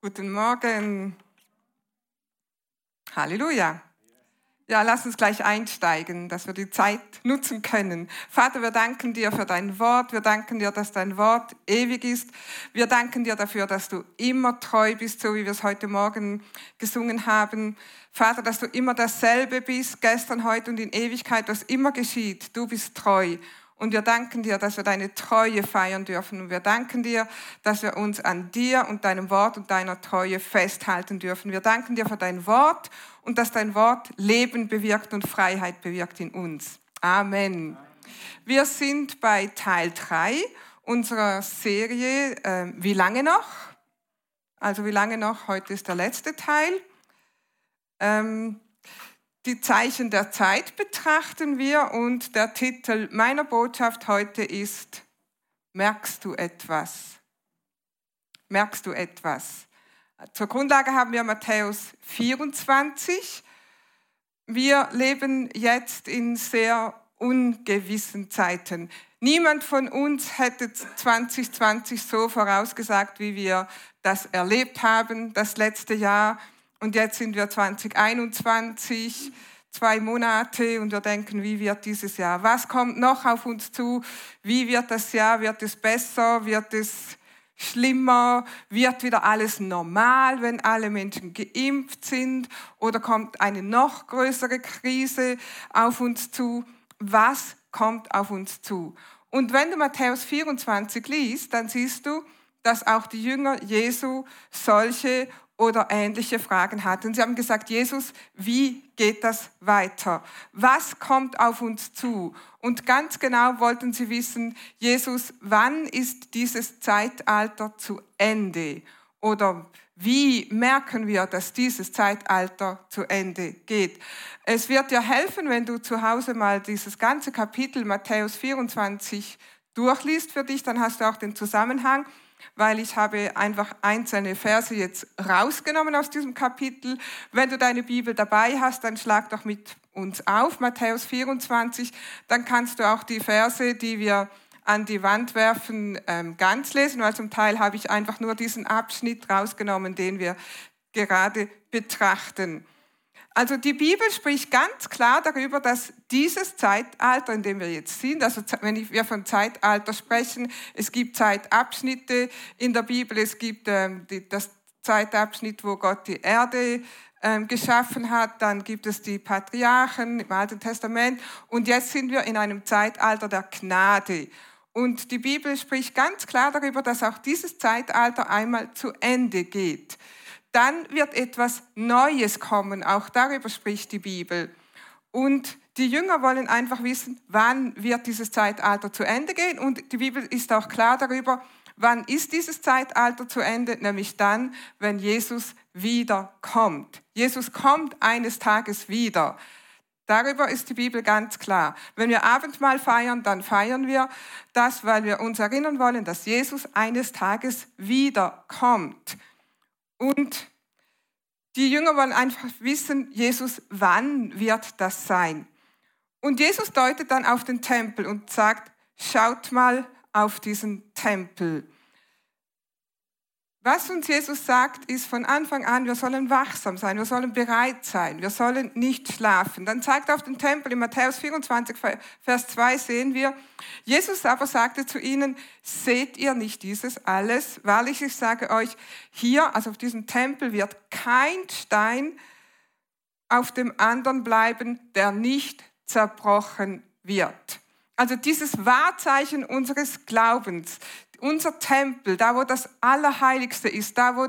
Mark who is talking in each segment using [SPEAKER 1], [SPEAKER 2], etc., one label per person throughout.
[SPEAKER 1] Guten Morgen. Halleluja. Ja, lass uns gleich einsteigen, dass wir die Zeit nutzen können. Vater, wir danken dir für dein Wort. Wir danken dir, dass dein Wort ewig ist. Wir danken dir dafür, dass du immer treu bist, so wie wir es heute Morgen gesungen haben. Vater, dass du immer dasselbe bist, gestern, heute und in Ewigkeit, was immer geschieht. Du bist treu. Und wir danken dir, dass wir deine Treue feiern dürfen. Und wir danken dir, dass wir uns an dir und deinem Wort und deiner Treue festhalten dürfen. Wir danken dir für dein Wort und dass dein Wort Leben bewirkt und Freiheit bewirkt in uns. Amen. Wir sind bei Teil 3 unserer Serie äh, Wie lange noch? Also wie lange noch? Heute ist der letzte Teil. Ähm, die Zeichen der Zeit betrachten wir und der Titel meiner Botschaft heute ist, merkst du etwas? Merkst du etwas? Zur Grundlage haben wir Matthäus 24. Wir leben jetzt in sehr ungewissen Zeiten. Niemand von uns hätte 2020 so vorausgesagt, wie wir das erlebt haben, das letzte Jahr. Und jetzt sind wir 2021, zwei Monate und wir denken, wie wird dieses Jahr? Was kommt noch auf uns zu? Wie wird das Jahr? Wird es besser? Wird es schlimmer? Wird wieder alles normal, wenn alle Menschen geimpft sind? Oder kommt eine noch größere Krise auf uns zu? Was kommt auf uns zu? Und wenn du Matthäus 24 liest, dann siehst du, dass auch die Jünger Jesu solche oder ähnliche Fragen hatten. Sie haben gesagt, Jesus, wie geht das weiter? Was kommt auf uns zu? Und ganz genau wollten sie wissen, Jesus, wann ist dieses Zeitalter zu Ende? Oder wie merken wir, dass dieses Zeitalter zu Ende geht? Es wird dir helfen, wenn du zu Hause mal dieses ganze Kapitel Matthäus 24 durchliest für dich, dann hast du auch den Zusammenhang weil ich habe einfach einzelne Verse jetzt rausgenommen aus diesem Kapitel. Wenn du deine Bibel dabei hast, dann schlag doch mit uns auf, Matthäus 24, dann kannst du auch die Verse, die wir an die Wand werfen, ähm, ganz lesen, weil zum Teil habe ich einfach nur diesen Abschnitt rausgenommen, den wir gerade betrachten. Also die Bibel spricht ganz klar darüber, dass dieses Zeitalter, in dem wir jetzt sind, also wenn wir von Zeitalter sprechen, es gibt Zeitabschnitte in der Bibel, es gibt ähm, die, das Zeitabschnitt, wo Gott die Erde ähm, geschaffen hat, dann gibt es die Patriarchen im Alten Testament und jetzt sind wir in einem Zeitalter der Gnade. Und die Bibel spricht ganz klar darüber, dass auch dieses Zeitalter einmal zu Ende geht dann wird etwas Neues kommen. Auch darüber spricht die Bibel. Und die Jünger wollen einfach wissen, wann wird dieses Zeitalter zu Ende gehen. Und die Bibel ist auch klar darüber, wann ist dieses Zeitalter zu Ende, nämlich dann, wenn Jesus wiederkommt. Jesus kommt eines Tages wieder. Darüber ist die Bibel ganz klar. Wenn wir Abendmahl feiern, dann feiern wir das, weil wir uns erinnern wollen, dass Jesus eines Tages wiederkommt. Und die Jünger wollen einfach wissen, Jesus, wann wird das sein? Und Jesus deutet dann auf den Tempel und sagt, schaut mal auf diesen Tempel. Was uns Jesus sagt, ist von Anfang an, wir sollen wachsam sein, wir sollen bereit sein, wir sollen nicht schlafen. Dann zeigt auf den Tempel in Matthäus 24, Vers 2 sehen wir, Jesus aber sagte zu ihnen, seht ihr nicht dieses alles? Wahrlich, ich sage euch, hier, also auf diesem Tempel wird kein Stein auf dem anderen bleiben, der nicht zerbrochen wird. Also dieses Wahrzeichen unseres Glaubens, unser Tempel, da wo das Allerheiligste ist, da wo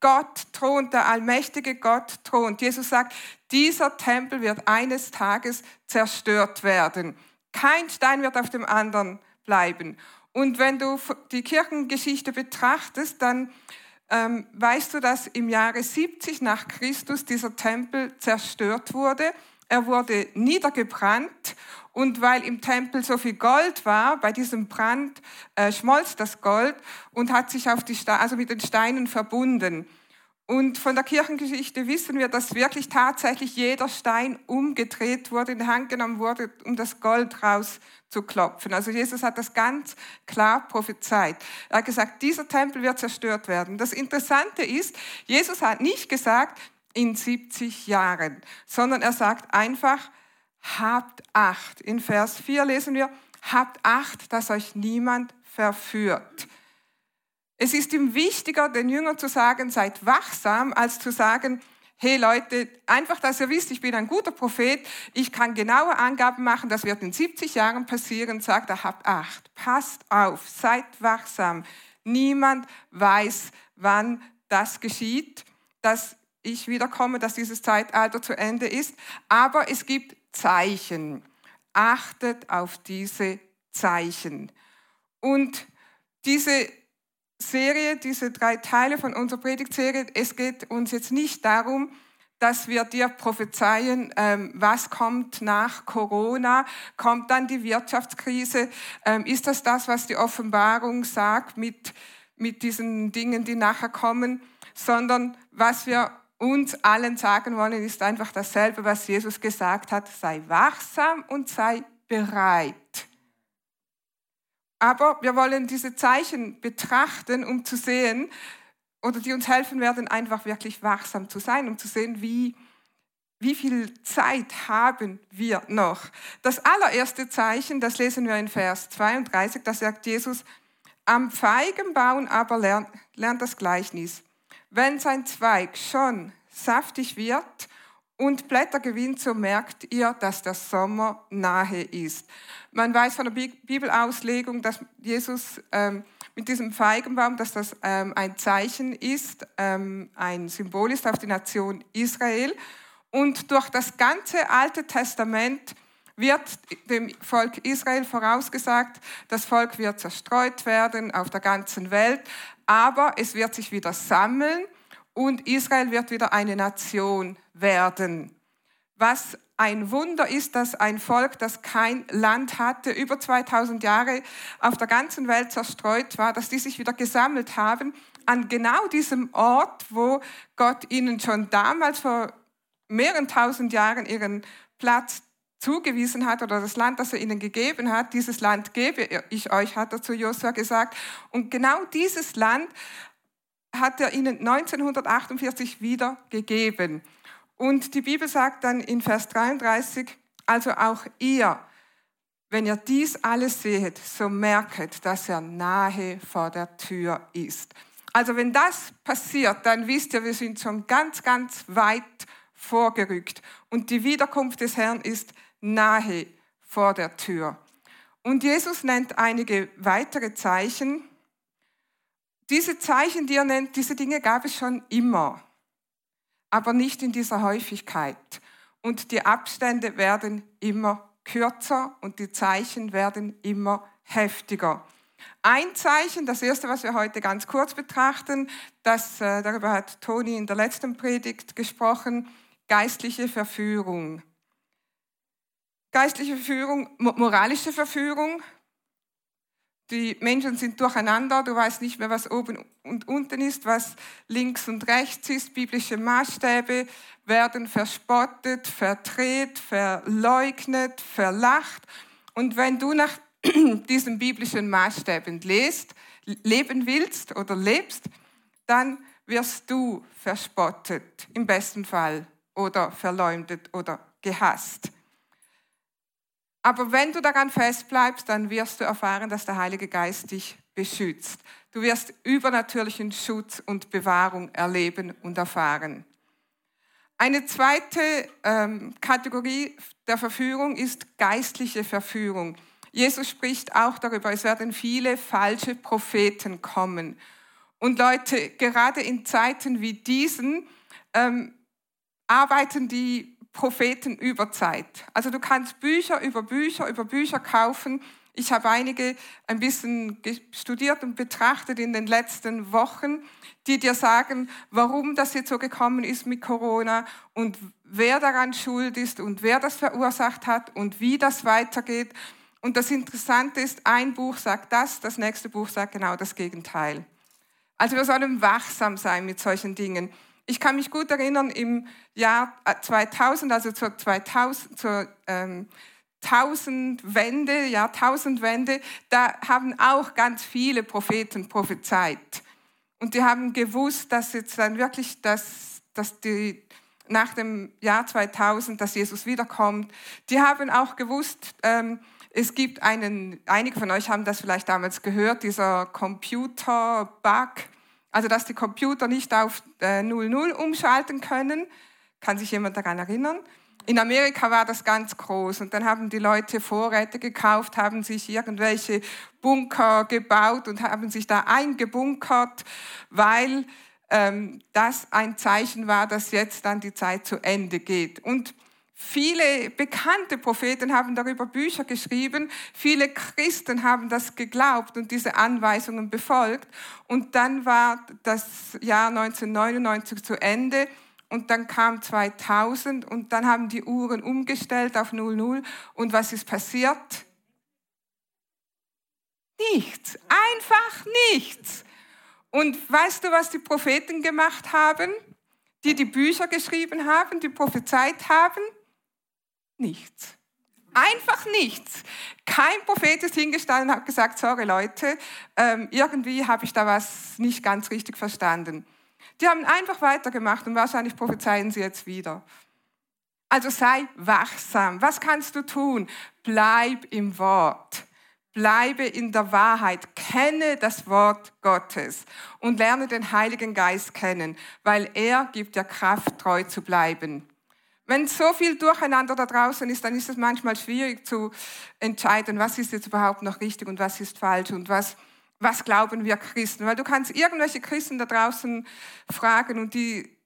[SPEAKER 1] Gott thront, der allmächtige Gott thront. Jesus sagt, dieser Tempel wird eines Tages zerstört werden. Kein Stein wird auf dem anderen bleiben. Und wenn du die Kirchengeschichte betrachtest, dann ähm, weißt du, dass im Jahre 70 nach Christus dieser Tempel zerstört wurde. Er wurde niedergebrannt und weil im Tempel so viel Gold war, bei diesem Brand äh, schmolz das Gold und hat sich auf die Ste also mit den Steinen verbunden. Und von der Kirchengeschichte wissen wir, dass wirklich tatsächlich jeder Stein umgedreht wurde, in die Hand genommen wurde, um das Gold rauszuklopfen. Also Jesus hat das ganz klar prophezeit. Er hat gesagt, dieser Tempel wird zerstört werden. Das Interessante ist, Jesus hat nicht gesagt, in 70 Jahren, sondern er sagt einfach, habt Acht. In Vers 4 lesen wir, habt Acht, dass euch niemand verführt. Es ist ihm wichtiger, den Jüngern zu sagen, seid wachsam, als zu sagen, hey Leute, einfach, dass ihr wisst, ich bin ein guter Prophet, ich kann genaue Angaben machen, das wird in 70 Jahren passieren, sagt er, habt Acht, passt auf, seid wachsam. Niemand weiß, wann das geschieht, dass ich wiederkomme, dass dieses Zeitalter zu Ende ist, aber es gibt Zeichen. Achtet auf diese Zeichen. Und diese Serie, diese drei Teile von unserer Predigtserie, es geht uns jetzt nicht darum, dass wir dir prophezeien, ähm, was kommt nach Corona, kommt dann die Wirtschaftskrise, ähm, ist das das, was die Offenbarung sagt mit, mit diesen Dingen, die nachher kommen, sondern was wir uns allen sagen wollen, ist einfach dasselbe, was Jesus gesagt hat, sei wachsam und sei bereit. Aber wir wollen diese Zeichen betrachten, um zu sehen, oder die uns helfen werden, einfach wirklich wachsam zu sein, um zu sehen, wie, wie viel Zeit haben wir noch. Das allererste Zeichen, das lesen wir in Vers 32, da sagt Jesus, am Feigenbaum aber lernt, lernt das Gleichnis. Wenn sein Zweig schon saftig wird und Blätter gewinnt, so merkt ihr, dass der Sommer nahe ist. Man weiß von der Bibelauslegung, dass Jesus ähm, mit diesem Feigenbaum, dass das ähm, ein Zeichen ist, ähm, ein Symbol ist auf die Nation Israel. Und durch das ganze Alte Testament wird dem Volk Israel vorausgesagt, das Volk wird zerstreut werden auf der ganzen Welt, aber es wird sich wieder sammeln und Israel wird wieder eine Nation werden. Was ein Wunder ist, dass ein Volk, das kein Land hatte, über 2000 Jahre auf der ganzen Welt zerstreut war, dass die sich wieder gesammelt haben an genau diesem Ort, wo Gott ihnen schon damals vor mehreren tausend Jahren ihren Platz zugewiesen hat oder das Land, das er ihnen gegeben hat, dieses Land gebe ich euch, hat er zu Josua gesagt. Und genau dieses Land hat er ihnen 1948 wieder gegeben. Und die Bibel sagt dann in Vers 33, also auch ihr, wenn ihr dies alles seht, so merket, dass er nahe vor der Tür ist. Also wenn das passiert, dann wisst ihr, wir sind schon ganz, ganz weit vorgerückt. Und die Wiederkunft des Herrn ist nahe vor der Tür. Und Jesus nennt einige weitere Zeichen. Diese Zeichen, die er nennt, diese Dinge gab es schon immer aber nicht in dieser Häufigkeit. Und die Abstände werden immer kürzer und die Zeichen werden immer heftiger. Ein Zeichen, das erste, was wir heute ganz kurz betrachten, das, äh, darüber hat Toni in der letzten Predigt gesprochen, geistliche Verführung. Geistliche Verführung, moralische Verführung, die Menschen sind durcheinander, du weißt nicht mehr, was oben und unten ist, was links und rechts ist. Biblische Maßstäbe werden verspottet, verdreht, verleugnet, verlacht. Und wenn du nach diesen biblischen Maßstäben lest, leben willst oder lebst, dann wirst du verspottet, im besten Fall, oder verleumdet oder gehasst. Aber wenn du daran festbleibst, dann wirst du erfahren, dass der Heilige Geist dich beschützt. Du wirst übernatürlichen Schutz und Bewahrung erleben und erfahren. Eine zweite ähm, Kategorie der Verführung ist geistliche Verführung. Jesus spricht auch darüber, es werden viele falsche Propheten kommen. Und Leute, gerade in Zeiten wie diesen ähm, arbeiten die Propheten über Zeit. Also du kannst Bücher über Bücher über Bücher kaufen. Ich habe einige ein bisschen studiert und betrachtet in den letzten Wochen, die dir sagen, warum das jetzt so gekommen ist mit Corona und wer daran schuld ist und wer das verursacht hat und wie das weitergeht. Und das Interessante ist, ein Buch sagt das, das nächste Buch sagt genau das Gegenteil. Also wir sollen wachsam sein mit solchen Dingen. Ich kann mich gut erinnern, im Jahr 2000, äh, also zur, 2000, zur ähm, Tausendwende, Jahrtausendwende, da haben auch ganz viele Propheten prophezeit. Und die haben gewusst, dass jetzt dann wirklich das, dass die nach dem Jahr 2000, dass Jesus wiederkommt. Die haben auch gewusst, ähm, es gibt einen, einige von euch haben das vielleicht damals gehört, dieser Computer-Bug, also dass die Computer nicht auf äh, 00 umschalten können. Kann sich jemand daran erinnern? In Amerika war das ganz groß und dann haben die Leute Vorräte gekauft, haben sich irgendwelche Bunker gebaut und haben sich da eingebunkert, weil ähm, das ein Zeichen war, dass jetzt dann die Zeit zu Ende geht. Und Viele bekannte Propheten haben darüber Bücher geschrieben, viele Christen haben das geglaubt und diese Anweisungen befolgt. Und dann war das Jahr 1999 zu Ende und dann kam 2000 und dann haben die Uhren umgestellt auf 00. Und was ist passiert? Nichts, einfach nichts. Und weißt du, was die Propheten gemacht haben? Die die Bücher geschrieben haben, die prophezeit haben? Nichts. Einfach nichts. Kein Prophet ist hingestanden und hat gesagt, sorry Leute, ähm, irgendwie habe ich da was nicht ganz richtig verstanden. Die haben einfach weitergemacht und wahrscheinlich prophezeien sie jetzt wieder. Also sei wachsam. Was kannst du tun? Bleib im Wort. Bleibe in der Wahrheit. Kenne das Wort Gottes und lerne den Heiligen Geist kennen, weil er gibt dir Kraft, treu zu bleiben. Wenn so viel Durcheinander da draußen ist, dann ist es manchmal schwierig zu entscheiden, was ist jetzt überhaupt noch richtig und was ist falsch und was, was glauben wir Christen. Weil du kannst irgendwelche Christen da draußen fragen und die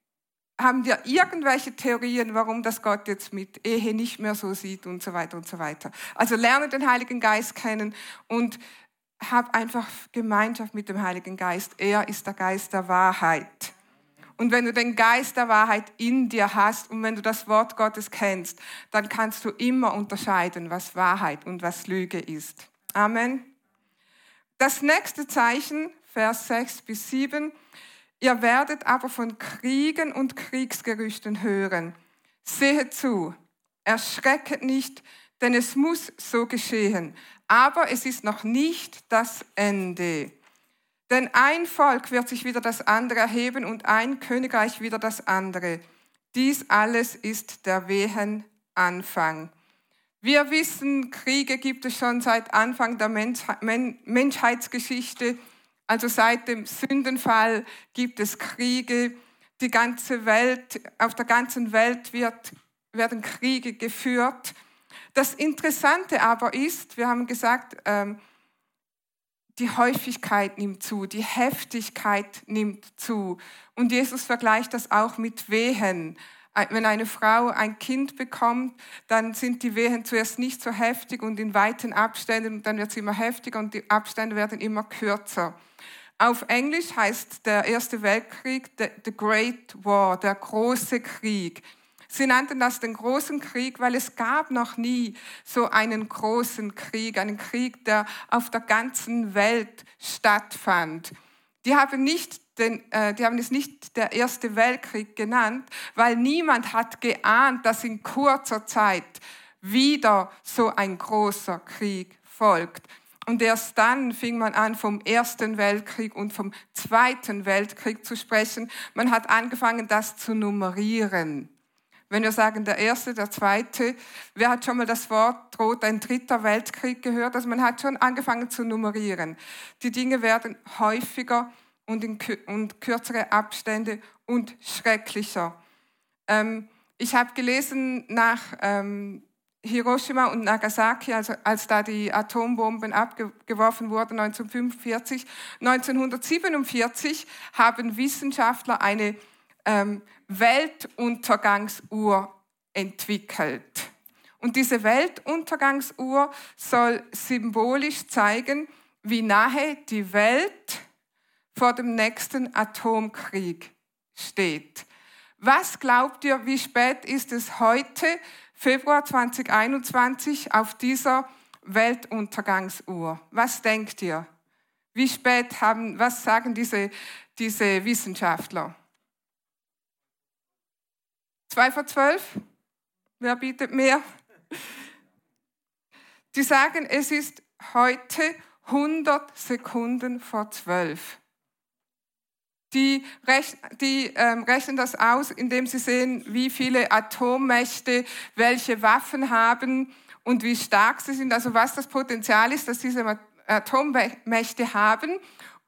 [SPEAKER 1] haben dir irgendwelche Theorien, warum das Gott jetzt mit Ehe nicht mehr so sieht und so weiter und so weiter. Also lerne den Heiligen Geist kennen und hab einfach Gemeinschaft mit dem Heiligen Geist. Er ist der Geist der Wahrheit. Und wenn du den Geist der Wahrheit in dir hast und wenn du das Wort Gottes kennst, dann kannst du immer unterscheiden, was Wahrheit und was Lüge ist. Amen. Das nächste Zeichen, Vers 6 bis 7. Ihr werdet aber von Kriegen und Kriegsgerüchten hören. Seht zu, erschrecket nicht, denn es muss so geschehen. Aber es ist noch nicht das Ende. Denn ein Volk wird sich wieder das andere erheben und ein Königreich wieder das andere. Dies alles ist der Wehen Anfang. Wir wissen, Kriege gibt es schon seit Anfang der Menschheitsgeschichte. Also seit dem Sündenfall gibt es Kriege. Die ganze Welt, auf der ganzen Welt wird, werden Kriege geführt. Das Interessante aber ist, wir haben gesagt, ähm, die Häufigkeit nimmt zu, die Heftigkeit nimmt zu. Und Jesus vergleicht das auch mit Wehen. Wenn eine Frau ein Kind bekommt, dann sind die Wehen zuerst nicht so heftig und in weiten Abständen, dann wird es immer heftiger und die Abstände werden immer kürzer. Auf Englisch heißt der Erste Weltkrieg the Great War, der große Krieg. Sie nannten das den großen Krieg, weil es gab noch nie so einen großen Krieg, einen Krieg, der auf der ganzen Welt stattfand. Die haben, nicht den, äh, die haben es nicht der Erste Weltkrieg genannt, weil niemand hat geahnt, dass in kurzer Zeit wieder so ein großer Krieg folgt. Und erst dann fing man an, vom Ersten Weltkrieg und vom Zweiten Weltkrieg zu sprechen. Man hat angefangen, das zu nummerieren. Wenn wir sagen, der erste, der zweite, wer hat schon mal das Wort droht ein dritter Weltkrieg gehört? Also man hat schon angefangen zu nummerieren. Die Dinge werden häufiger und in und kürzere Abstände und schrecklicher. Ähm, ich habe gelesen nach ähm, Hiroshima und Nagasaki, also als da die Atombomben abgeworfen wurden 1945, 1947 haben Wissenschaftler eine ähm, Weltuntergangsuhr entwickelt. Und diese Weltuntergangsuhr soll symbolisch zeigen, wie nahe die Welt vor dem nächsten Atomkrieg steht. Was glaubt ihr, wie spät ist es heute, Februar 2021, auf dieser Weltuntergangsuhr? Was denkt ihr? Wie spät haben, was sagen diese, diese Wissenschaftler? Zwei vor zwölf? Wer bietet mehr? Die sagen, es ist heute 100 Sekunden vor zwölf. Die, rechn, die ähm, rechnen das aus, indem sie sehen, wie viele Atommächte welche Waffen haben und wie stark sie sind, also was das Potenzial ist, dass diese Atommächte haben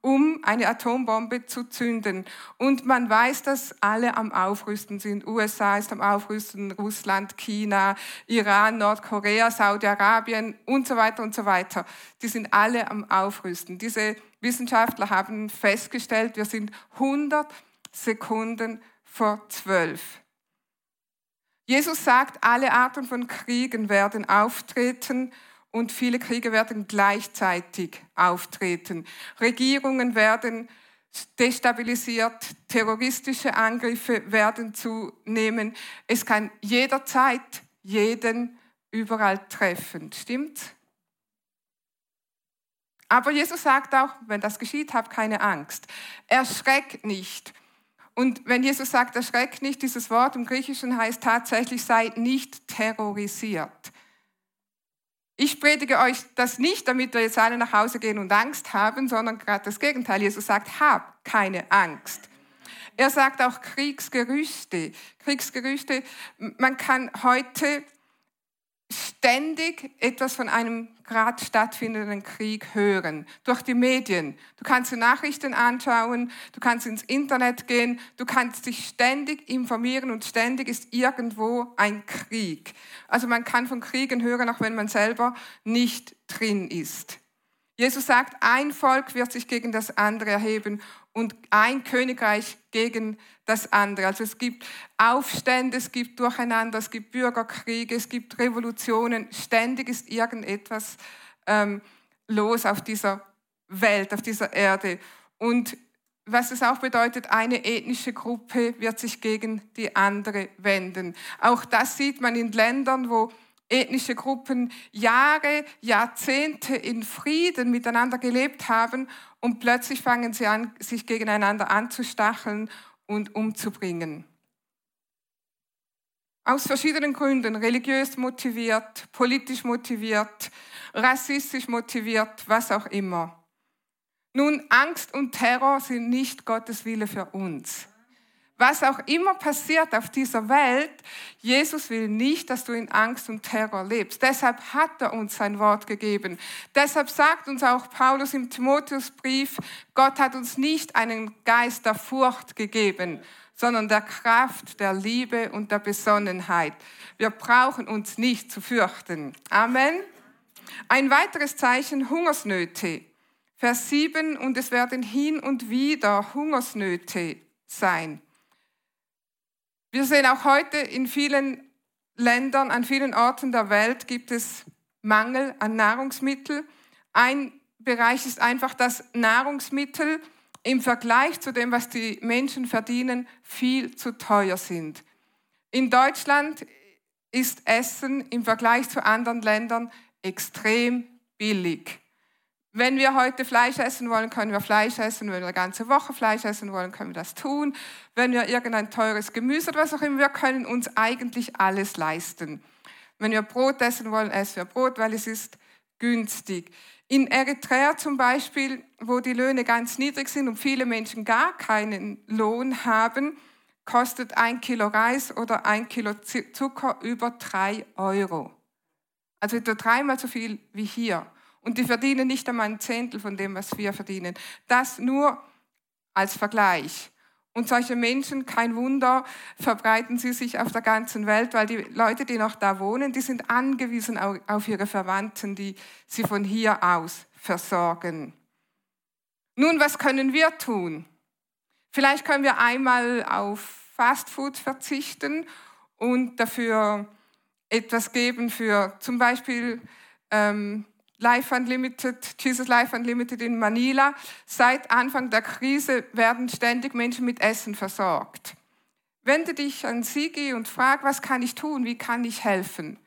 [SPEAKER 1] um eine Atombombe zu zünden. Und man weiß, dass alle am Aufrüsten sind. USA ist am Aufrüsten, Russland, China, Iran, Nordkorea, Saudi-Arabien und so weiter und so weiter. Die sind alle am Aufrüsten. Diese Wissenschaftler haben festgestellt, wir sind 100 Sekunden vor zwölf. Jesus sagt, alle Arten von Kriegen werden auftreten und viele Kriege werden gleichzeitig auftreten. Regierungen werden destabilisiert, terroristische Angriffe werden zunehmen. Es kann jederzeit jeden überall treffen. Stimmt? Aber Jesus sagt auch, wenn das geschieht, hab keine Angst. Erschreck nicht. Und wenn Jesus sagt, erschreck nicht, dieses Wort im Griechischen heißt tatsächlich, sei nicht terrorisiert. Ich predige euch das nicht, damit wir jetzt alle nach Hause gehen und Angst haben, sondern gerade das Gegenteil. Jesus sagt, hab keine Angst. Er sagt auch Kriegsgerüchte. Kriegsgerüchte, man kann heute ständig etwas von einem gerade stattfindenden Krieg hören. Durch die Medien. Du kannst die Nachrichten anschauen, du kannst ins Internet gehen, du kannst dich ständig informieren und ständig ist irgendwo ein Krieg. Also man kann von Kriegen hören, auch wenn man selber nicht drin ist. Jesus sagt, ein Volk wird sich gegen das andere erheben und ein Königreich gegen das andere. Also es gibt Aufstände, es gibt Durcheinander, es gibt Bürgerkriege, es gibt Revolutionen. Ständig ist irgendetwas ähm, los auf dieser Welt, auf dieser Erde. Und was es auch bedeutet, eine ethnische Gruppe wird sich gegen die andere wenden. Auch das sieht man in Ländern, wo ethnische Gruppen Jahre, Jahrzehnte in Frieden miteinander gelebt haben und plötzlich fangen sie an, sich gegeneinander anzustacheln und umzubringen. Aus verschiedenen Gründen, religiös motiviert, politisch motiviert, rassistisch motiviert, was auch immer. Nun, Angst und Terror sind nicht Gottes Wille für uns was auch immer passiert auf dieser Welt, Jesus will nicht, dass du in Angst und Terror lebst. Deshalb hat er uns sein Wort gegeben. Deshalb sagt uns auch Paulus im Timotheusbrief, Gott hat uns nicht einen Geist der Furcht gegeben, sondern der Kraft, der Liebe und der Besonnenheit. Wir brauchen uns nicht zu fürchten. Amen. Ein weiteres Zeichen, Hungersnöte. Vers 7, und es werden hin und wieder Hungersnöte sein. Wir sehen auch heute in vielen Ländern, an vielen Orten der Welt gibt es Mangel an Nahrungsmitteln. Ein Bereich ist einfach, dass Nahrungsmittel im Vergleich zu dem, was die Menschen verdienen, viel zu teuer sind. In Deutschland ist Essen im Vergleich zu anderen Ländern extrem billig. Wenn wir heute Fleisch essen wollen, können wir Fleisch essen. Wenn wir eine ganze Woche Fleisch essen wollen, können wir das tun. Wenn wir irgendein teures Gemüse oder was auch immer, wir können uns eigentlich alles leisten. Wenn wir Brot essen wollen, essen wir Brot, weil es ist günstig. In Eritrea zum Beispiel, wo die Löhne ganz niedrig sind und viele Menschen gar keinen Lohn haben, kostet ein Kilo Reis oder ein Kilo Zucker über drei Euro. Also etwa dreimal so viel wie hier. Und die verdienen nicht einmal ein Zehntel von dem, was wir verdienen. Das nur als Vergleich. Und solche Menschen, kein Wunder, verbreiten sie sich auf der ganzen Welt, weil die Leute, die noch da wohnen, die sind angewiesen auf ihre Verwandten, die sie von hier aus versorgen. Nun, was können wir tun? Vielleicht können wir einmal auf Fastfood verzichten und dafür etwas geben für zum Beispiel ähm, Life Unlimited, Jesus Life Unlimited in Manila. Seit Anfang der Krise werden ständig Menschen mit Essen versorgt. Wende dich an Sigi und frag, was kann ich tun? Wie kann ich helfen?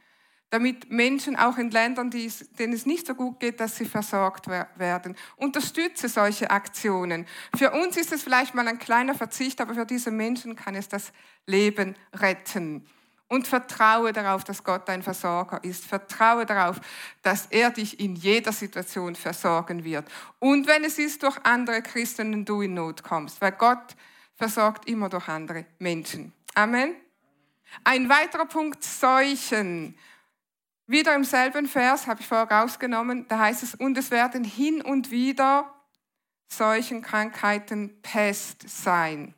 [SPEAKER 1] damit Menschen auch in Ländern, denen es nicht so gut geht, dass sie versorgt werden. Unterstütze solche Aktionen. Für uns ist es vielleicht mal ein kleiner Verzicht, aber für diese Menschen kann es das Leben retten. Und vertraue darauf, dass Gott dein Versorger ist. Vertraue darauf, dass er dich in jeder Situation versorgen wird. Und wenn es ist durch andere Christen und du in Not kommst, weil Gott versorgt immer durch andere Menschen. Amen. Ein weiterer Punkt, Seuchen. Wieder im selben Vers, habe ich vorher rausgenommen, da heißt es, und es werden hin und wieder solchen Krankheiten Pest sein.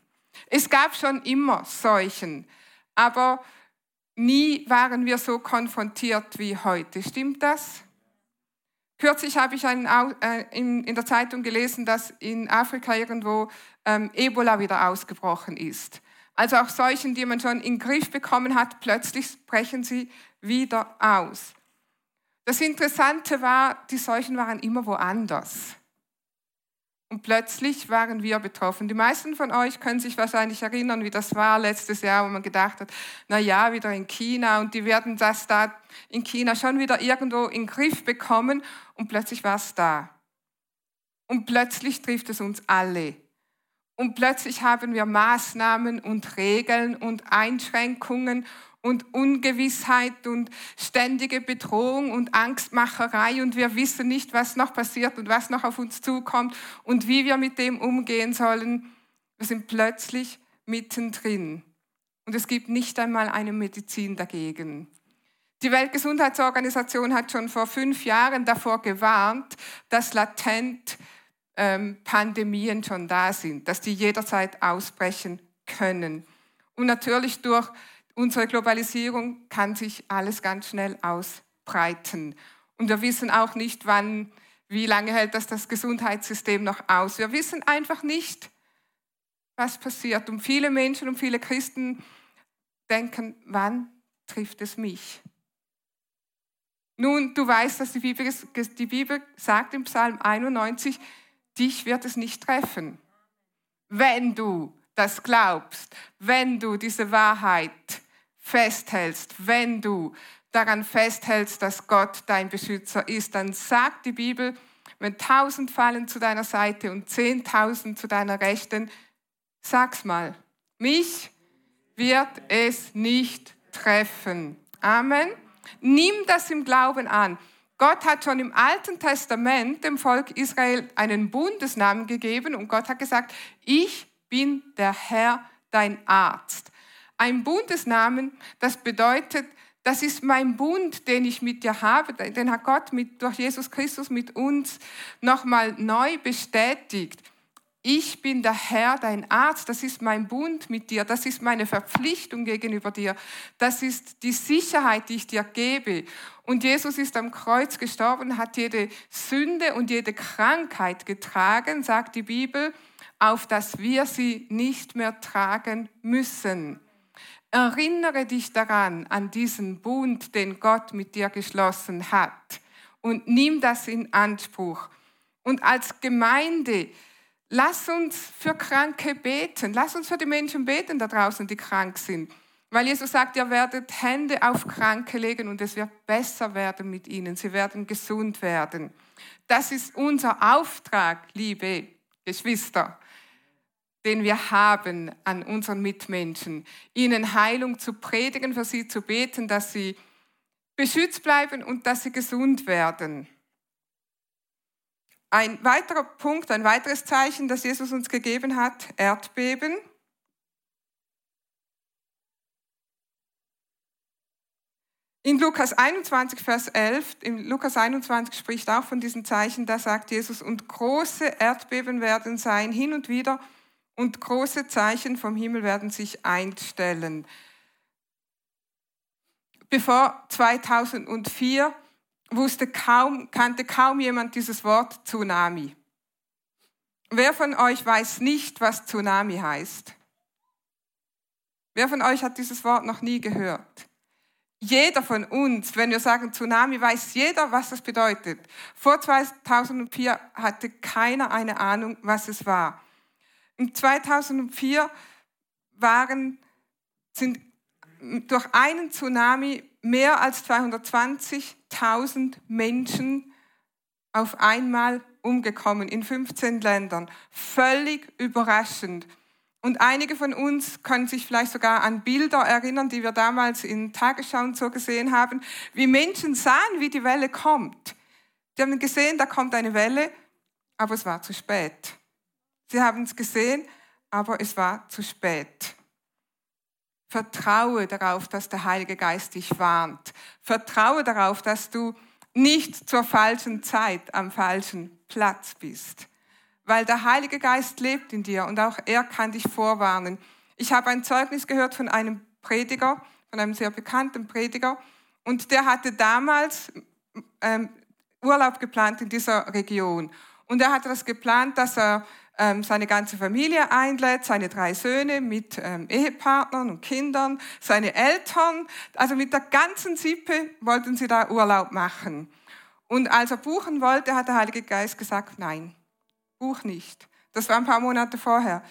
[SPEAKER 1] Es gab schon immer Seuchen, aber nie waren wir so konfrontiert wie heute. Stimmt das? Kürzlich habe ich einen, äh, in, in, der Zeitung gelesen, dass in Afrika irgendwo ähm, Ebola wieder ausgebrochen ist. Also auch Seuchen, die man schon in den Griff bekommen hat, plötzlich brechen sie wieder aus. Das Interessante war, die Seuchen waren immer woanders. Und plötzlich waren wir betroffen. Die meisten von euch können sich wahrscheinlich erinnern, wie das war letztes Jahr, wo man gedacht hat, na ja, wieder in China und die werden das da in China schon wieder irgendwo in den Griff bekommen und plötzlich war es da. Und plötzlich trifft es uns alle. Und plötzlich haben wir Maßnahmen und Regeln und Einschränkungen und Ungewissheit und ständige Bedrohung und Angstmacherei und wir wissen nicht, was noch passiert und was noch auf uns zukommt und wie wir mit dem umgehen sollen. Wir sind plötzlich mittendrin und es gibt nicht einmal eine Medizin dagegen. Die Weltgesundheitsorganisation hat schon vor fünf Jahren davor gewarnt, dass latent ähm, Pandemien schon da sind, dass die jederzeit ausbrechen können. Und natürlich durch unsere Globalisierung kann sich alles ganz schnell ausbreiten. Und wir wissen auch nicht, wann, wie lange hält das das Gesundheitssystem noch aus. Wir wissen einfach nicht, was passiert. Und viele Menschen und viele Christen denken, wann trifft es mich? Nun, du weißt, dass die Bibel, die Bibel sagt im Psalm 91, dich wird es nicht treffen. Wenn du das glaubst, wenn du diese Wahrheit festhältst, wenn du daran festhältst, dass Gott dein Beschützer ist, dann sagt die Bibel, wenn tausend fallen zu deiner Seite und zehntausend zu deiner Rechten, sag's mal, mich wird es nicht treffen. Amen. Nimm das im Glauben an. Gott hat schon im Alten Testament dem Volk Israel einen Bundesnamen gegeben und Gott hat gesagt, ich bin der Herr, dein Arzt. Ein Bundesnamen, das bedeutet, das ist mein Bund, den ich mit dir habe, den hat Gott mit, durch Jesus Christus mit uns nochmal neu bestätigt. Ich bin der Herr, dein Arzt, das ist mein Bund mit dir, das ist meine Verpflichtung gegenüber dir, das ist die Sicherheit, die ich dir gebe. Und Jesus ist am Kreuz gestorben, hat jede Sünde und jede Krankheit getragen, sagt die Bibel, auf dass wir sie nicht mehr tragen müssen. Erinnere dich daran, an diesen Bund, den Gott mit dir geschlossen hat und nimm das in Anspruch. Und als Gemeinde, Lass uns für Kranke beten. Lass uns für die Menschen beten da draußen, die krank sind. Weil Jesus sagt, ihr werdet Hände auf Kranke legen und es wird besser werden mit ihnen. Sie werden gesund werden. Das ist unser Auftrag, liebe Geschwister, den wir haben an unseren Mitmenschen. Ihnen Heilung zu predigen, für sie zu beten, dass sie beschützt bleiben und dass sie gesund werden. Ein weiterer Punkt, ein weiteres Zeichen, das Jesus uns gegeben hat, Erdbeben. In Lukas 21, Vers 11, in Lukas 21 spricht auch von diesen Zeichen, da sagt Jesus, und große Erdbeben werden sein hin und wieder und große Zeichen vom Himmel werden sich einstellen. Bevor 2004 wusste kaum, kannte kaum jemand dieses Wort Tsunami. Wer von euch weiß nicht, was Tsunami heißt? Wer von euch hat dieses Wort noch nie gehört? Jeder von uns, wenn wir sagen Tsunami, weiß jeder, was das bedeutet. Vor 2004 hatte keiner eine Ahnung, was es war. In 2004 waren, sind durch einen Tsunami mehr als 220.000 Menschen auf einmal umgekommen in 15 Ländern. Völlig überraschend. Und einige von uns können sich vielleicht sogar an Bilder erinnern, die wir damals in Tagesschau und so gesehen haben, wie Menschen sahen, wie die Welle kommt. Die haben gesehen, da kommt eine Welle, aber es war zu spät. Sie haben es gesehen, aber es war zu spät. Vertraue darauf, dass der Heilige Geist dich warnt. Vertraue darauf, dass du nicht zur falschen Zeit am falschen Platz bist weil der Heilige Geist lebt in dir und auch er kann dich vorwarnen. Ich habe ein Zeugnis gehört von einem Prediger, von einem sehr bekannten Prediger, und der hatte damals ähm, Urlaub geplant in dieser Region. Und er hatte das geplant, dass er ähm, seine ganze Familie einlädt, seine drei Söhne mit ähm, Ehepartnern und Kindern, seine Eltern, also mit der ganzen Sippe wollten sie da Urlaub machen. Und als er buchen wollte, hat der Heilige Geist gesagt, nein, Buch nicht. Das war ein paar Monate vorher.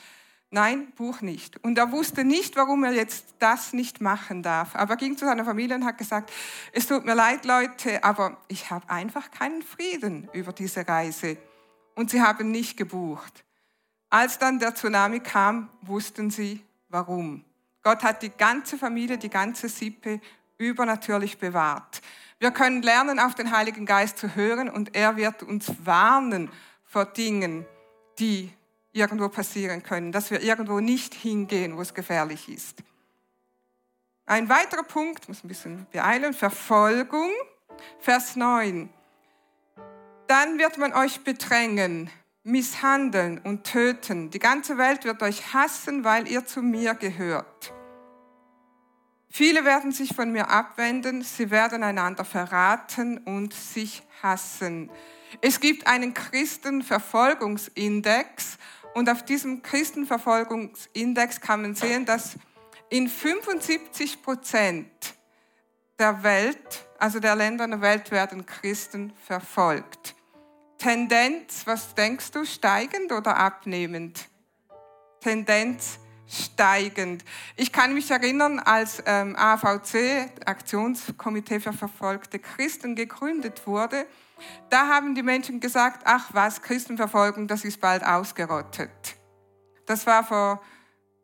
[SPEAKER 1] Nein, Buch nicht. Und er wusste nicht, warum er jetzt das nicht machen darf. Aber er ging zu seiner Familie und hat gesagt, es tut mir leid, Leute, aber ich habe einfach keinen Frieden über diese Reise. Und sie haben nicht gebucht. Als dann der Tsunami kam, wussten sie, warum. Gott hat die ganze Familie, die ganze Sippe übernatürlich bewahrt. Wir können lernen, auf den Heiligen Geist zu hören und er wird uns warnen vor Dingen, die irgendwo passieren können, dass wir irgendwo nicht hingehen, wo es gefährlich ist. Ein weiterer Punkt, muss ein bisschen beeilen, Verfolgung, Vers 9. Dann wird man euch bedrängen, misshandeln und töten. Die ganze Welt wird euch hassen, weil ihr zu mir gehört. Viele werden sich von mir abwenden, sie werden einander verraten und sich hassen. Es gibt einen Christenverfolgungsindex und auf diesem Christenverfolgungsindex kann man sehen, dass in 75 Prozent der Welt, also der Länder der Welt, werden Christen verfolgt. Tendenz, was denkst du, steigend oder abnehmend? Tendenz steigend. Ich kann mich erinnern, als ähm, AVC, Aktionskomitee für verfolgte Christen, gegründet wurde, da haben die Menschen gesagt, ach was, Christenverfolgung, das ist bald ausgerottet. Das war vor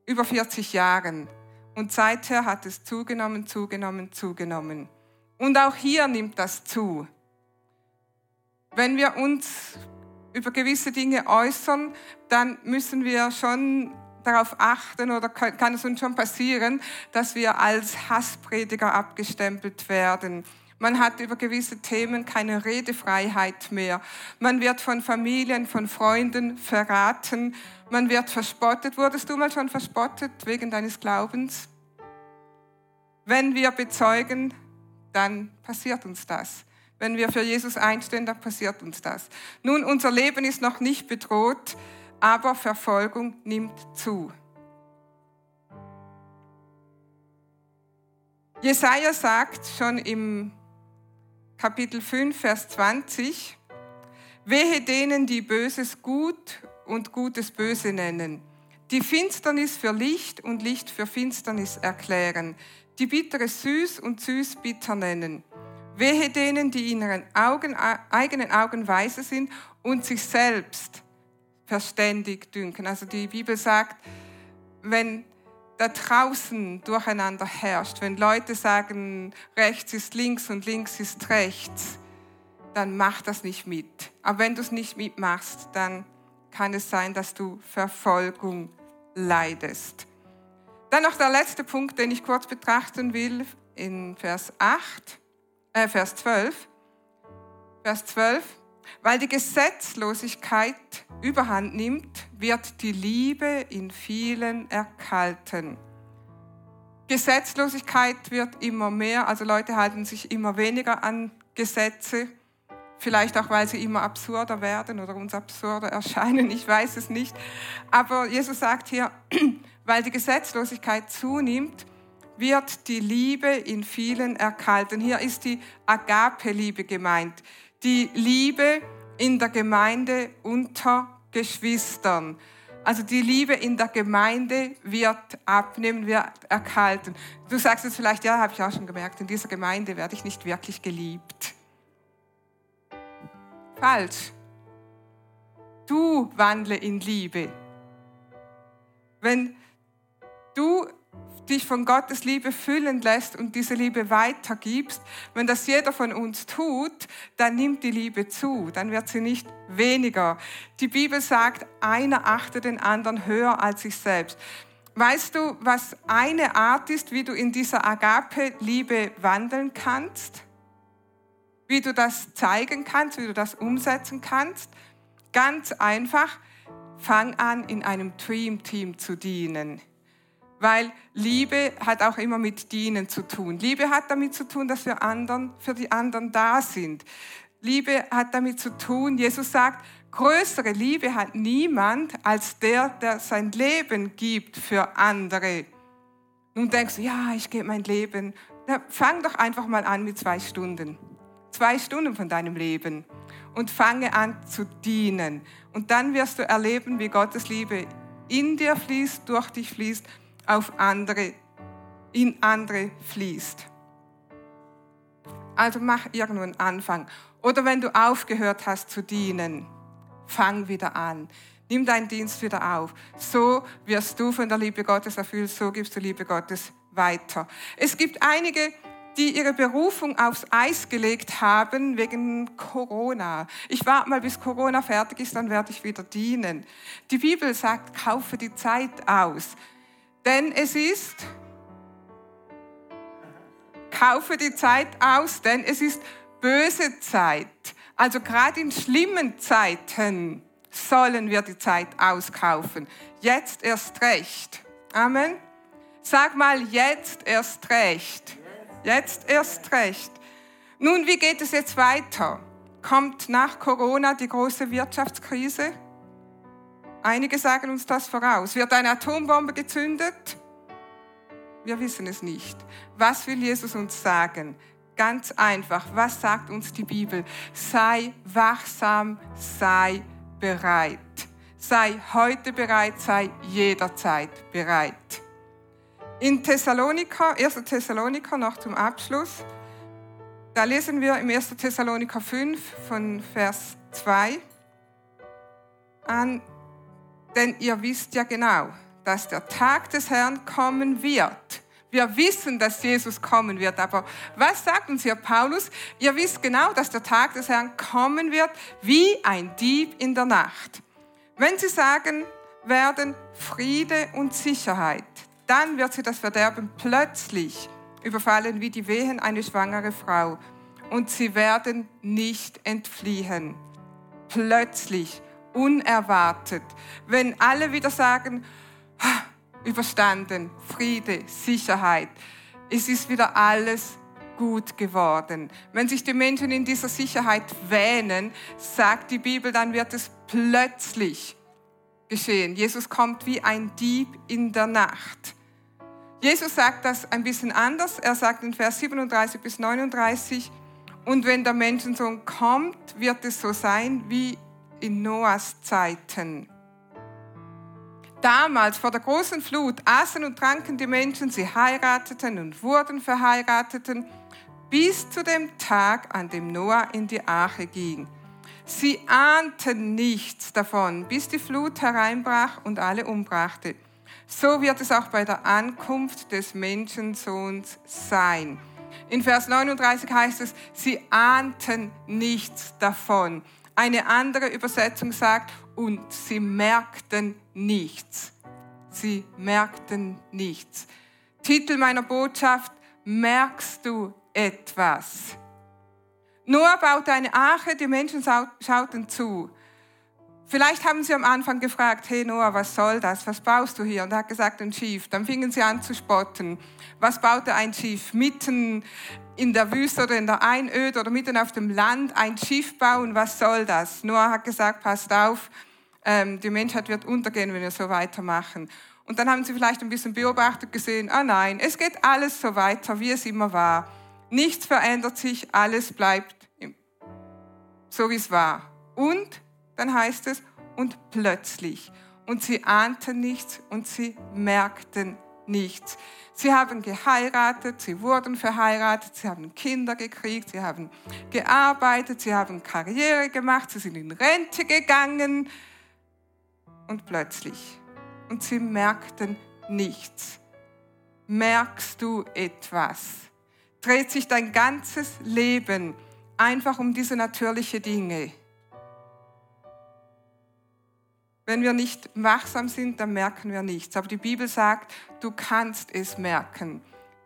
[SPEAKER 1] über 40 Jahren. Und seither hat es zugenommen, zugenommen, zugenommen. Und auch hier nimmt das zu. Wenn wir uns über gewisse Dinge äußern, dann müssen wir schon darauf achten oder kann es uns schon passieren, dass wir als Hassprediger abgestempelt werden. Man hat über gewisse Themen keine Redefreiheit mehr. Man wird von Familien, von Freunden verraten. Man wird verspottet. Wurdest du mal schon verspottet wegen deines Glaubens? Wenn wir bezeugen, dann passiert uns das. Wenn wir für Jesus einstehen, dann passiert uns das. Nun, unser Leben ist noch nicht bedroht, aber Verfolgung nimmt zu. Jesaja sagt schon im Kapitel 5, Vers 20. Wehe denen, die Böses gut und Gutes böse nennen, die Finsternis für Licht und Licht für Finsternis erklären, die Bitteres süß und süß bitter nennen. Wehe denen, die in ihren Augen, eigenen Augen weise sind und sich selbst verständig dünken. Also die Bibel sagt, wenn da draußen durcheinander herrscht, wenn Leute sagen, rechts ist links und links ist rechts, dann mach das nicht mit. Aber wenn du es nicht mitmachst, dann kann es sein, dass du Verfolgung leidest. Dann noch der letzte Punkt, den ich kurz betrachten will, in Vers 8, äh, Vers 12. Vers 12. Weil die Gesetzlosigkeit überhand nimmt, wird die Liebe in vielen erkalten. Gesetzlosigkeit wird immer mehr, also Leute halten sich immer weniger an Gesetze, vielleicht auch weil sie immer absurder werden oder uns absurder erscheinen, ich weiß es nicht. Aber Jesus sagt hier, weil die Gesetzlosigkeit zunimmt, wird die Liebe in vielen erkalten. Hier ist die Agape-Liebe gemeint. Die Liebe in der Gemeinde unter Geschwistern. Also die Liebe in der Gemeinde wird abnehmen, wird erkalten. Du sagst jetzt vielleicht, ja, habe ich auch schon gemerkt, in dieser Gemeinde werde ich nicht wirklich geliebt. Falsch. Du wandle in Liebe. Wenn du dich von Gottes Liebe füllen lässt und diese Liebe weitergibst, wenn das jeder von uns tut, dann nimmt die Liebe zu, dann wird sie nicht weniger. Die Bibel sagt, einer achte den anderen höher als sich selbst. Weißt du, was eine Art ist, wie du in dieser Agape-Liebe wandeln kannst? Wie du das zeigen kannst, wie du das umsetzen kannst? Ganz einfach, fang an, in einem Dream-Team zu dienen weil Liebe hat auch immer mit Dienen zu tun. Liebe hat damit zu tun, dass wir anderen, für die anderen da sind. Liebe hat damit zu tun, Jesus sagt, größere Liebe hat niemand als der, der sein Leben gibt für andere. Nun denkst du, ja, ich gebe mein Leben. Na, fang doch einfach mal an mit zwei Stunden. Zwei Stunden von deinem Leben. Und fange an zu dienen. Und dann wirst du erleben, wie Gottes Liebe in dir fließt, durch dich fließt auf andere, in andere fließt. Also mach irgendwo einen Anfang. Oder wenn du aufgehört hast zu dienen, fang wieder an. Nimm deinen Dienst wieder auf. So wirst du von der Liebe Gottes erfüllt, so gibst du Liebe Gottes weiter. Es gibt einige, die ihre Berufung aufs Eis gelegt haben wegen Corona. Ich warte mal, bis Corona fertig ist, dann werde ich wieder dienen. Die Bibel sagt, kaufe die Zeit aus. Denn es ist, kaufe die Zeit aus, denn es ist böse Zeit. Also gerade in schlimmen Zeiten sollen wir die Zeit auskaufen. Jetzt erst recht. Amen. Sag mal, jetzt erst recht. Jetzt erst recht. Nun, wie geht es jetzt weiter? Kommt nach Corona die große Wirtschaftskrise? Einige sagen uns das voraus. Wird eine Atombombe gezündet? Wir wissen es nicht. Was will Jesus uns sagen? Ganz einfach. Was sagt uns die Bibel? Sei wachsam, sei bereit. Sei heute bereit, sei jederzeit bereit. In Thessaloniker, 1. Thessaloniker noch zum Abschluss, da lesen wir im 1. Thessaloniker 5 von Vers 2 an, denn ihr wisst ja genau, dass der Tag des Herrn kommen wird. Wir wissen, dass Jesus kommen wird, aber was sagt uns hier Paulus? Ihr wisst genau, dass der Tag des Herrn kommen wird wie ein Dieb in der Nacht. Wenn sie sagen werden Friede und Sicherheit, dann wird sie das Verderben plötzlich überfallen wie die Wehen eine schwangere Frau und sie werden nicht entfliehen. Plötzlich unerwartet. Wenn alle wieder sagen, überstanden, Friede, Sicherheit, es ist wieder alles gut geworden. Wenn sich die Menschen in dieser Sicherheit wähnen, sagt die Bibel, dann wird es plötzlich geschehen. Jesus kommt wie ein Dieb in der Nacht. Jesus sagt das ein bisschen anders. Er sagt in Vers 37 bis 39, und wenn der Menschensohn kommt, wird es so sein wie in Noahs Zeiten. Damals vor der großen Flut aßen und tranken die Menschen, sie heirateten und wurden verheirateten, bis zu dem Tag, an dem Noah in die Arche ging. Sie ahnten nichts davon, bis die Flut hereinbrach und alle umbrachte. So wird es auch bei der Ankunft des Menschensohns sein. In Vers 39 heißt es, sie ahnten nichts davon. Eine andere Übersetzung sagt, und sie merkten nichts. Sie merkten nichts. Titel meiner Botschaft, merkst du etwas? Noah baute eine Arche, die Menschen schauten zu. Vielleicht haben sie am Anfang gefragt, hey Noah, was soll das? Was baust du hier? Und er hat gesagt, ein Schiff. Dann fingen sie an zu spotten. Was baute ein Schiff? Mitten in der Wüste oder in der Einöde oder mitten auf dem Land ein Schiff bauen, was soll das? Noah hat gesagt, passt auf, ähm, die Menschheit wird untergehen, wenn wir so weitermachen. Und dann haben sie vielleicht ein bisschen beobachtet gesehen, ah nein, es geht alles so weiter, wie es immer war. Nichts verändert sich, alles bleibt so, wie es war. Und dann heißt es, und plötzlich. und sie ahnten nichts und sie merkten nichts. Sie haben geheiratet, sie wurden verheiratet, sie haben Kinder gekriegt, sie haben gearbeitet, sie haben Karriere gemacht, sie sind in Rente gegangen und plötzlich. Und sie merkten nichts. Merkst du etwas? Dreht sich dein ganzes Leben einfach um diese natürlichen Dinge? Wenn wir nicht wachsam sind, dann merken wir nichts. Aber die Bibel sagt, du kannst es merken.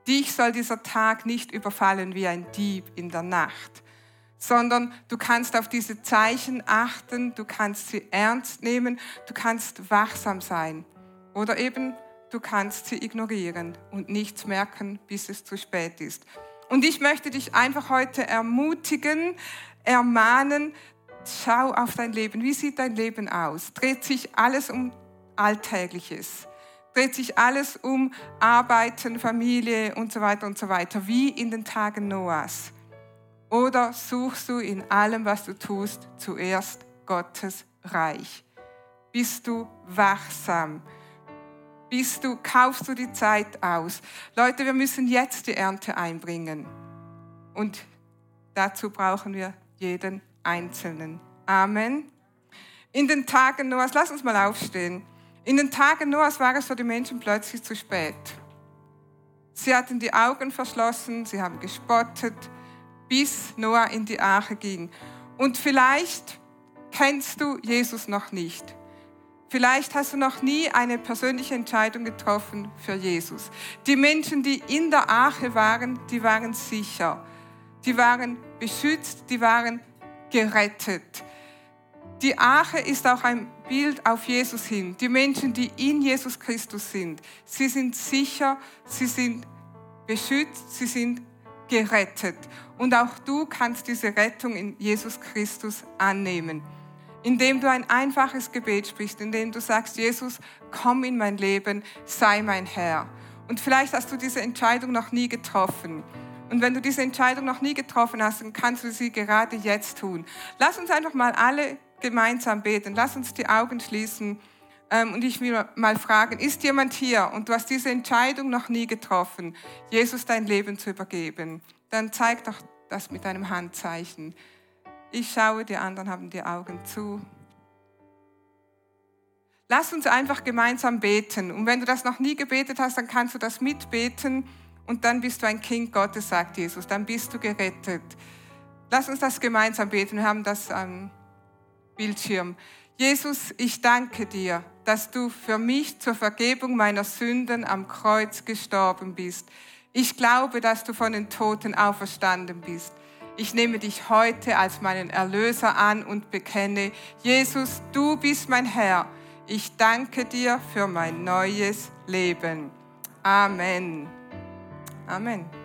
[SPEAKER 1] Dich soll dieser Tag nicht überfallen wie ein Dieb in der Nacht, sondern du kannst auf diese Zeichen achten, du kannst sie ernst nehmen, du kannst wachsam sein. Oder eben, du kannst sie ignorieren und nichts merken, bis es zu spät ist. Und ich möchte dich einfach heute ermutigen, ermahnen, Schau auf dein Leben. Wie sieht dein Leben aus? Dreht sich alles um Alltägliches? Dreht sich alles um Arbeiten, Familie und so weiter und so weiter, wie in den Tagen Noahs? Oder suchst du in allem, was du tust, zuerst Gottes Reich? Bist du wachsam? Bist du, kaufst du die Zeit aus? Leute, wir müssen jetzt die Ernte einbringen. Und dazu brauchen wir jeden Einzelnen. Amen. In den Tagen Noahs, lass uns mal aufstehen. In den Tagen Noahs war es für die Menschen plötzlich zu spät. Sie hatten die Augen verschlossen, sie haben gespottet, bis Noah in die Arche ging. Und vielleicht kennst du Jesus noch nicht. Vielleicht hast du noch nie eine persönliche Entscheidung getroffen für Jesus. Die Menschen, die in der Arche waren, die waren sicher. Die waren beschützt, die waren gerettet. Die Arche ist auch ein Bild auf Jesus hin. Die Menschen, die in Jesus Christus sind, sie sind sicher, sie sind beschützt, sie sind gerettet. Und auch du kannst diese Rettung in Jesus Christus annehmen, indem du ein einfaches Gebet sprichst, indem du sagst, Jesus, komm in mein Leben, sei mein Herr. Und vielleicht hast du diese Entscheidung noch nie getroffen. Und wenn du diese Entscheidung noch nie getroffen hast, dann kannst du sie gerade jetzt tun. Lass uns einfach mal alle gemeinsam beten. Lass uns die Augen schließen. Ähm, und ich will mal fragen, ist jemand hier und du hast diese Entscheidung noch nie getroffen, Jesus dein Leben zu übergeben? Dann zeig doch das mit einem Handzeichen. Ich schaue, die anderen haben die Augen zu. Lass uns einfach gemeinsam beten. Und wenn du das noch nie gebetet hast, dann kannst du das mitbeten. Und dann bist du ein Kind Gottes, sagt Jesus. Dann bist du gerettet. Lass uns das gemeinsam beten. Wir haben das am Bildschirm. Jesus, ich danke dir, dass du für mich zur Vergebung meiner Sünden am Kreuz gestorben bist. Ich glaube, dass du von den Toten auferstanden bist. Ich nehme dich heute als meinen Erlöser an und bekenne, Jesus, du bist mein Herr. Ich danke dir für mein neues Leben. Amen. Amen.